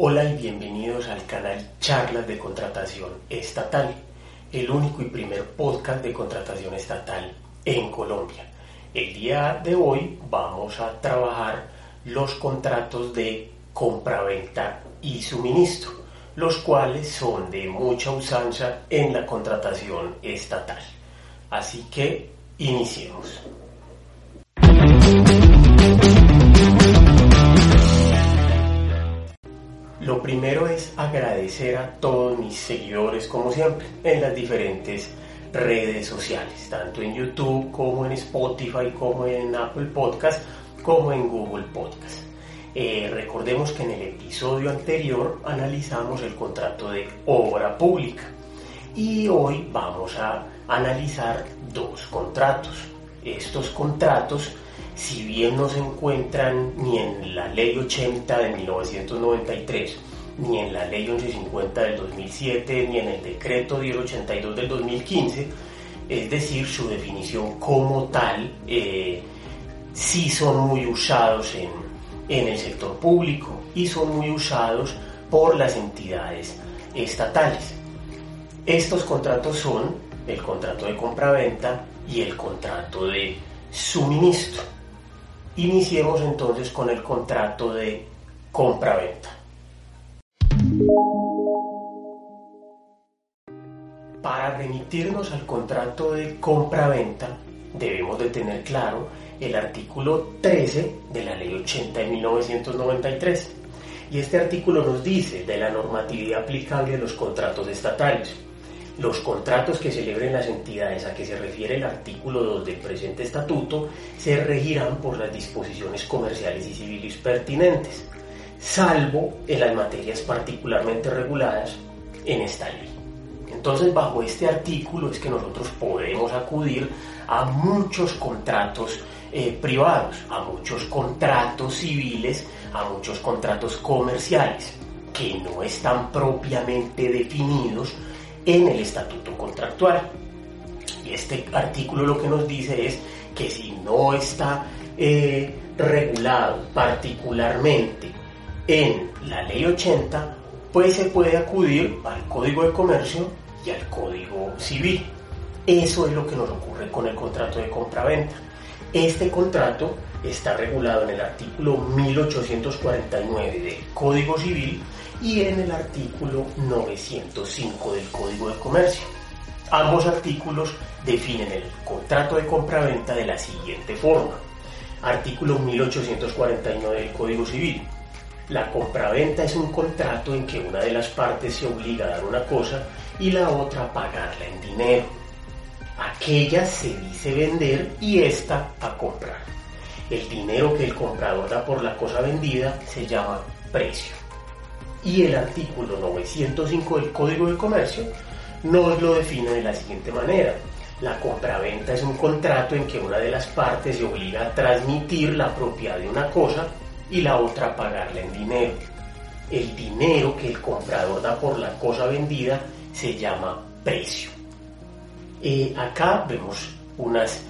Hola y bienvenidos al canal Charlas de Contratación Estatal, el único y primer podcast de contratación estatal en Colombia. El día de hoy vamos a trabajar los contratos de compraventa y suministro, los cuales son de mucha usanza en la contratación estatal. Así que iniciemos. Lo primero es agradecer a todos mis seguidores, como siempre, en las diferentes redes sociales, tanto en YouTube como en Spotify, como en Apple Podcast, como en Google Podcast. Eh, recordemos que en el episodio anterior analizamos el contrato de obra pública y hoy vamos a analizar dos contratos. Estos contratos, si bien no se encuentran ni en la ley 80 de 1993, ni en la ley 1150 del 2007, ni en el decreto 1082 del 2015, es decir, su definición como tal, eh, sí son muy usados en, en el sector público y son muy usados por las entidades estatales. Estos contratos son el contrato de compraventa y el contrato de suministro. Iniciemos entonces con el contrato de compraventa. Para remitirnos al contrato de compra-venta, debemos de tener claro el artículo 13 de la Ley 80 de 1993. Y este artículo nos dice de la normatividad aplicable a los contratos estatales. Los contratos que celebren las entidades a que se refiere el artículo 2 del presente estatuto se regirán por las disposiciones comerciales y civiles pertinentes, salvo en las materias particularmente reguladas en esta ley. Entonces, bajo este artículo es que nosotros podemos acudir a muchos contratos eh, privados, a muchos contratos civiles, a muchos contratos comerciales, que no están propiamente definidos en el estatuto contractual. Y este artículo lo que nos dice es que si no está eh, regulado particularmente en la ley 80, pues se puede acudir al Código de Comercio y al Código Civil. Eso es lo que nos ocurre con el contrato de compraventa. Este contrato está regulado en el artículo 1849 del Código Civil y en el artículo 905 del Código de Comercio. Ambos artículos definen el contrato de compraventa de la siguiente forma. Artículo 1849 del Código Civil. La compraventa es un contrato en que una de las partes se obliga a dar una cosa y la otra a pagarla en dinero. Aquella se dice vender y esta a comprar. El dinero que el comprador da por la cosa vendida se llama precio. Y el artículo 905 del Código de Comercio nos lo define de la siguiente manera. La compraventa es un contrato en que una de las partes se obliga a transmitir la propiedad de una cosa y la otra a pagarla en dinero. El dinero que el comprador da por la cosa vendida se llama precio. Eh, acá vemos unas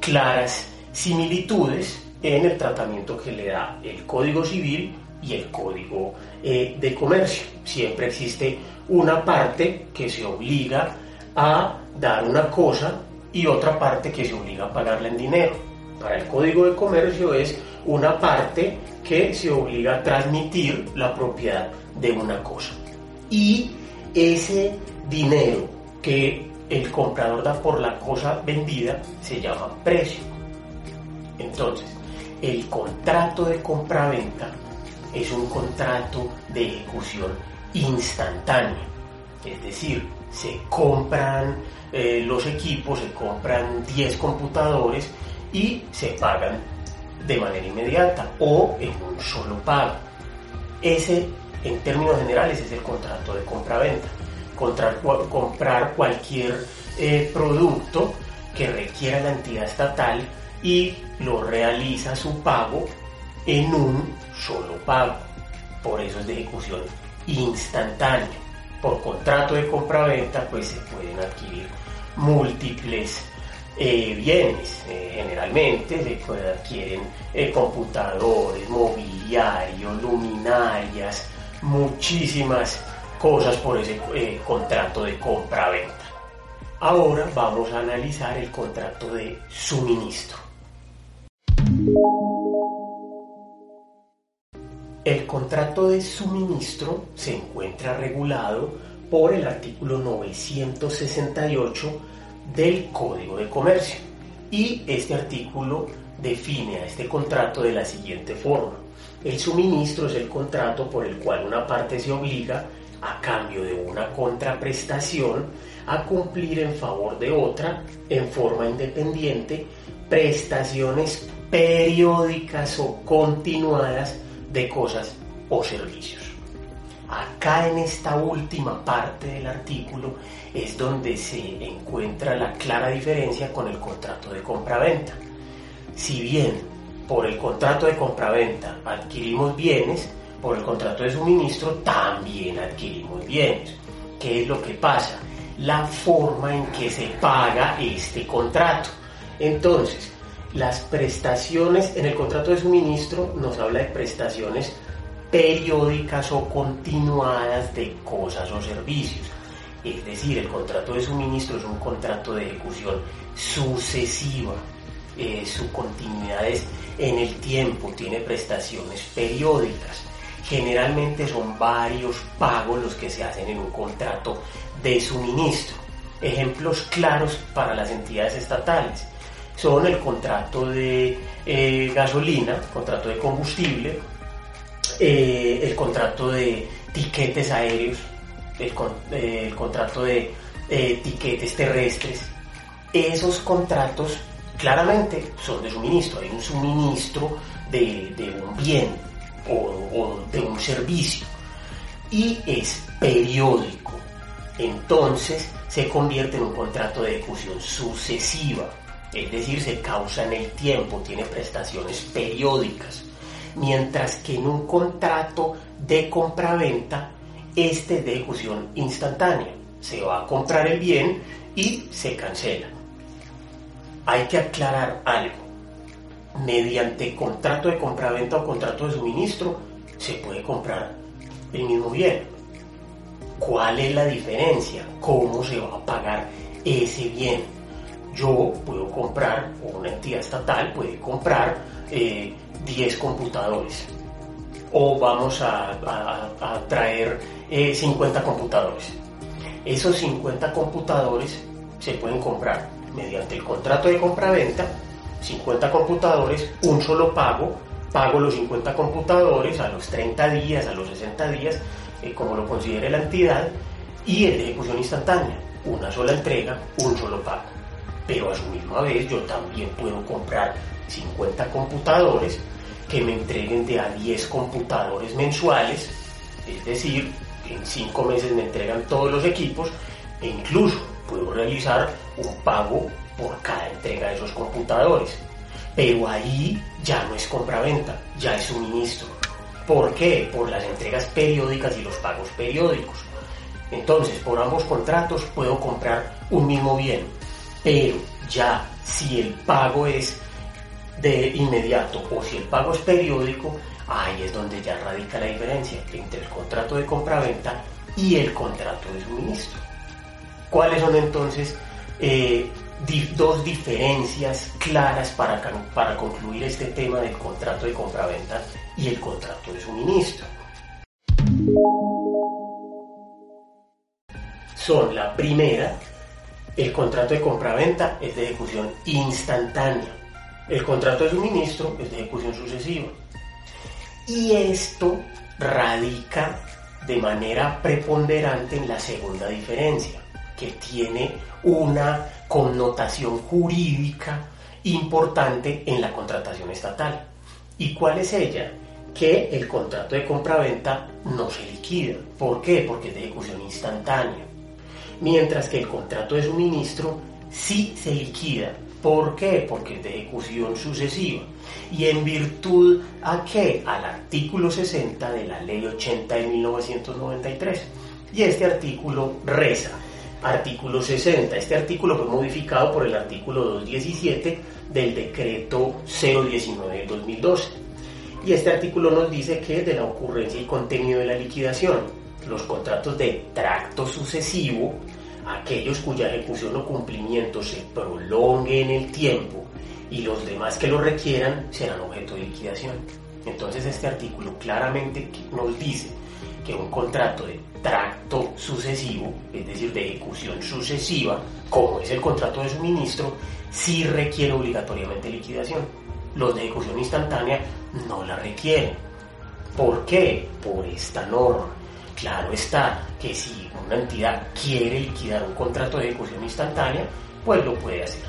claras similitudes en el tratamiento que le da el Código Civil y el Código eh, de Comercio. Siempre existe una parte que se obliga a dar una cosa y otra parte que se obliga a pagarla en dinero. Para el Código de Comercio es una parte que se obliga a transmitir la propiedad de una cosa. Y ese dinero que el comprador da por la cosa vendida se llama precio. Entonces, el contrato de compraventa es un contrato de ejecución instantánea. Es decir, se compran eh, los equipos, se compran 10 computadores y se pagan de manera inmediata o en un solo pago. Ese en términos generales es el contrato de compra-venta. comprar cualquier eh, producto que requiera la entidad estatal y lo realiza su pago en un solo pago. Por eso es de ejecución instantánea. Por contrato de compra-venta pues se pueden adquirir múltiples eh, bienes. Eh, generalmente se adquieren eh, computadores, mobiliario, luminarias, muchísimas cosas por ese contrato de compra-venta. Ahora vamos a analizar el contrato de suministro. El contrato de suministro se encuentra regulado por el artículo 968 del Código de Comercio y este artículo define a este contrato de la siguiente forma. El suministro es el contrato por el cual una parte se obliga, a cambio de una contraprestación, a cumplir en favor de otra, en forma independiente, prestaciones periódicas o continuadas de cosas o servicios. Acá en esta última parte del artículo es donde se encuentra la clara diferencia con el contrato de compraventa. Si bien por el contrato de compraventa adquirimos bienes, por el contrato de suministro también adquirimos bienes. ¿Qué es lo que pasa? La forma en que se paga este contrato. Entonces, las prestaciones en el contrato de suministro nos habla de prestaciones periódicas o continuadas de cosas o servicios. Es decir, el contrato de suministro es un contrato de ejecución sucesiva. Eh, su continuidad es en el tiempo, tiene prestaciones periódicas. Generalmente son varios pagos los que se hacen en un contrato de suministro. Ejemplos claros para las entidades estatales son el contrato de eh, gasolina, contrato de combustible, eh, el contrato de tiquetes aéreos, el, eh, contrato de tiquetes terrestres. Esos contratos claramente son de suministro, hay un suministro de, un bien o de un servicio y es periódico. Entonces se convierte en un contrato de ejecución sucesiva es decir, se causa en el tiempo, tiene prestaciones periódicas, mientras que en un contrato de compraventa, este es de ejecución instantánea. Se va a comprar el bien y se cancela. Hay que aclarar algo. Mediante contrato de compraventa o contrato de suministro se puede comprar el mismo bien. ¿Cuál es la diferencia? ¿Cómo se va a pagar ese bien? Yo puedo comprar, o una entidad estatal puede comprar 10 eh, computadores. O vamos a, traer 50 eh, computadores. Esos 50 computadores se pueden comprar mediante el contrato de compra-venta, 50 computadores, un solo pago, pago los 50 computadores a los 30 días, a los 60 días, eh, como lo considere la entidad, y ejecución instantánea, una sola entrega, un solo pago pero a su misma vez yo también puedo comprar 50 computadores que me entreguen de a 10 computadores mensuales, es decir, en 5 meses me entregan todos los equipos e incluso puedo realizar un pago por cada entrega de esos computadores. Pero ahí ya no es compra-venta, ya es suministro. ¿Por qué? Por las entregas periódicas y los pagos periódicos. Entonces, por ambos contratos puedo comprar un mismo bien, pero ya si el pago es de inmediato o si el pago es periódico, ahí es donde ya radica la diferencia entre el contrato de compraventa y el contrato de suministro. ¿Cuáles son entonces eh, dos diferencias claras para, para concluir este tema del contrato de compraventa y el contrato de suministro? Son la primera, el contrato de compraventa es de ejecución instantánea. El contrato de suministro es de ejecución sucesiva. Y esto radica de manera preponderante en la segunda diferencia, que tiene una connotación jurídica importante en la contratación estatal. ¿Y cuál es ella? que el contrato de compraventa no se liquida. ¿Por qué? Porque es de ejecución instantánea. Mientras que el contrato de suministro sí se liquida. ¿Por qué? Porque es de ejecución sucesiva. ¿Y en virtud a qué? Al artículo 60 de la Ley 80 de 1993. Y este artículo reza, artículo 60. Este artículo fue modificado por el artículo 217 del decreto 019 del 2012. Y este artículo nos dice que de la ocurrencia y contenido de la liquidación, los contratos de tracto sucesivo, aquellos cuya ejecución o cumplimiento se prolongue en el tiempo y los demás que lo requieran serán objeto de liquidación. Entonces este artículo claramente nos dice que un contrato de tracto sucesivo, es decir, de ejecución sucesiva, como es el contrato de suministro, sí requiere obligatoriamente liquidación. Los de ejecución instantánea no la requieren. ¿Por qué? Por esta norma. Claro está que si una entidad quiere liquidar un contrato de ejecución instantánea, pues lo puede hacer.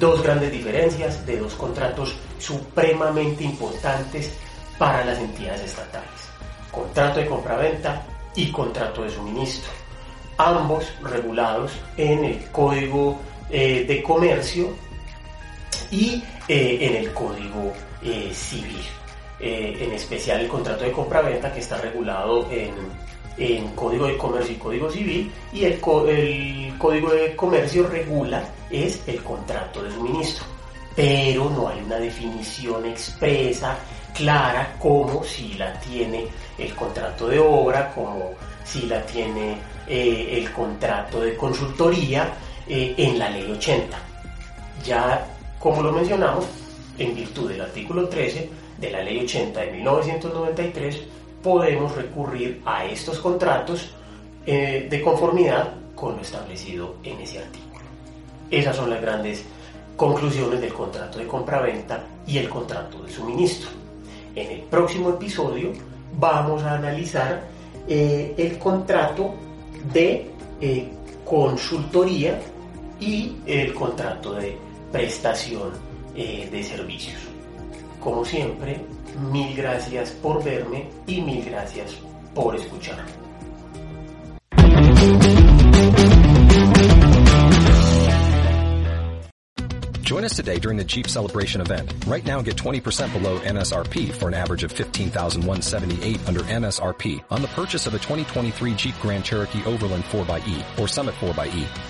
Dos grandes diferencias de dos contratos supremamente importantes para las entidades estatales. Contrato de compraventa y contrato de suministro. Ambos regulados en el Código eh, de Comercio y eh, en el Código eh, Civil. En especial el contrato de compraventa que está regulado en, Código de Comercio y Código Civil y el, el Código de Comercio regula es el contrato de suministro. Pero no hay una definición expresa, clara, como si la tiene el contrato de obra, como si la tiene eh, el contrato de consultoría eh, en la ley 80. Ya, como lo mencionamos, en virtud del artículo 13 de la ley 80 de 1993, podemos recurrir a estos contratos eh, de conformidad con lo establecido en ese artículo. Esas son las grandes conclusiones del contrato de compraventa y el contrato de suministro. En el próximo episodio vamos a analizar eh, el contrato de eh, consultoría y el contrato de prestación eh, de servicios. Como siempre, mil gracias por verme y mil gracias por escucharme. Join us today during the Jeep Celebration event. Right now get 20% below MSRP for an average of 15178 under MSRP on the purchase of a 2023 Jeep Grand Cherokee Overland 4xE or Summit 4xE.